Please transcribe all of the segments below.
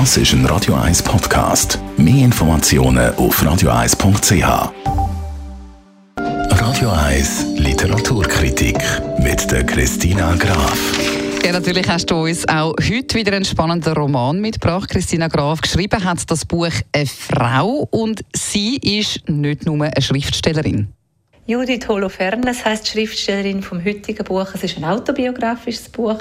Das ist ein Radio 1 Podcast. Mehr Informationen auf radio1.ch. Radio 1 Literaturkritik mit der Christina Graf. Ja, natürlich hast du uns auch heute wieder einen spannenden Roman mitgebracht. Christina Graf geschrieben hat das Buch «Eine Frau» und sie ist nicht nur eine Schriftstellerin. Judith Holofernes heißt Schriftstellerin vom heutigen Buch. Es ist ein autobiografisches Buch.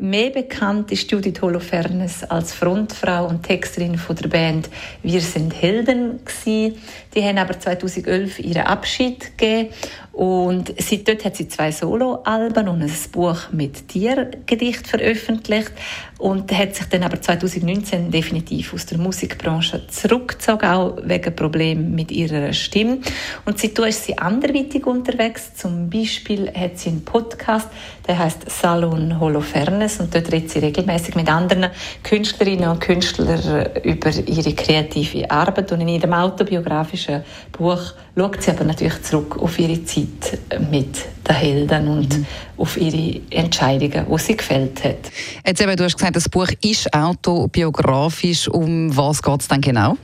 Mehr bekannt ist Judith Holofernes als Frontfrau und Texterin von der Band Wir sind Helden gewesen. Die haben aber 2011 ihren Abschied gegeben und seitdem hat sie zwei Soloalben und ein Buch mit Tiergedicht veröffentlicht und hat sich dann aber 2019 definitiv aus der Musikbranche zurückgezogen, auch wegen Problemen mit ihrer Stimme. Und seitdem ist sie anderweitig unterwegs. Zum Beispiel hat sie einen Podcast, der heißt Salon Holofernes und dort redet sie regelmäßig mit anderen Künstlerinnen und Künstlern über ihre kreative Arbeit und in ihrem autobiografischen Buch schaut sie aber natürlich zurück auf ihre Zeit mit den Helden und mhm. auf ihre Entscheidungen, die sie gefällt hat. Jetzt eben, du hast gesagt, das Buch ist autobiografisch. Um was geht es denn genau?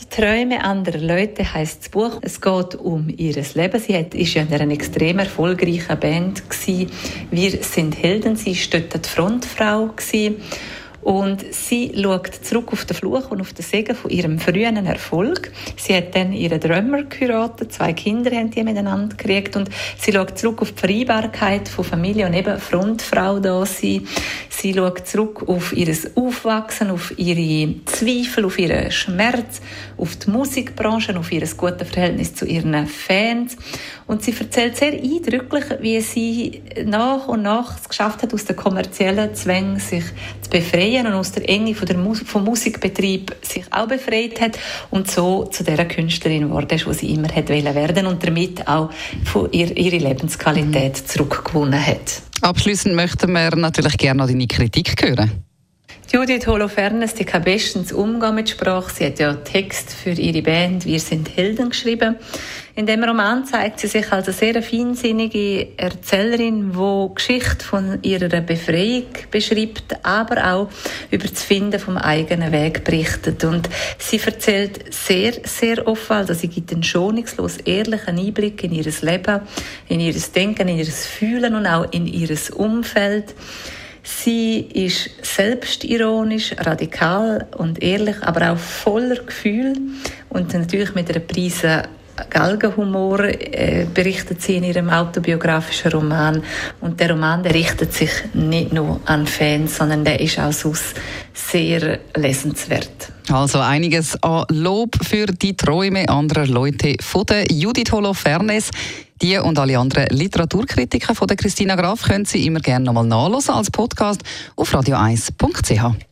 Die Träume anderer Leute heißt das Buch. Es geht um ihr Leben. Sie ist ja in einer extrem erfolgreichen Band gewesen. Wir sind Helden. Sie war dort die Frontfrau gewesen. Und sie schaut zurück auf den Fluch und auf den Segen von ihrem frühen Erfolg. Sie hat dann ihren Drömer geheiratet, zwei Kinder haben die miteinander gekriegt und sie schaut zurück auf die Vereinbarkeit von Familie und eben Frontfrau da sein. Sie schaut zurück auf ihr Aufwachsen, auf ihre Zweifel, auf ihren Schmerz, auf die Musikbranche, auf ihr gutes Verhältnis zu ihren Fans. Und sie erzählt sehr eindrücklich, wie sie nach und nach es geschafft hat, aus den kommerziellen Zwängen sich zu befreien und aus der Enge von der Mus vom Musikbetrieb sich auch befreit hat und so zu der Künstlerin geworden ist, wo sie immer hätte werden und damit auch von ihr, ihre Lebensqualität zurückgewonnen hat. Abschließend möchten wir natürlich gerne noch deine Kritik hören. Judith Holofernes, die kann bestens umgehen mit Sprache. Sie hat ja Text für ihre Band «Wir sind Helden» geschrieben. In dem Roman zeigt sie sich als eine sehr feinsinnige Erzählerin, die Geschichte von ihrer Befreiung beschreibt, aber auch über das Finden vom eigenen Weg berichtet. Und sie erzählt sehr, sehr offen, also sie gibt einen schonungslos ehrlichen Einblick in ihr Leben, in ihr Denken, in ihr Fühlen und auch in ihr Umfeld. Sie ist selbstironisch, radikal und ehrlich, aber auch voller Gefühl und natürlich mit einer Prise Galgenhumor äh, berichtet sie in ihrem autobiografischen Roman. Und der Roman der richtet sich nicht nur an Fans, sondern der ist auch sonst sehr lesenswert. Also einiges an Lob für die Träume anderer Leute von der Judith Holofernes. Die und alle anderen Literaturkritiker von der Christina Graf können Sie immer gerne nochmal nachlesen als Podcast auf radio1.ch.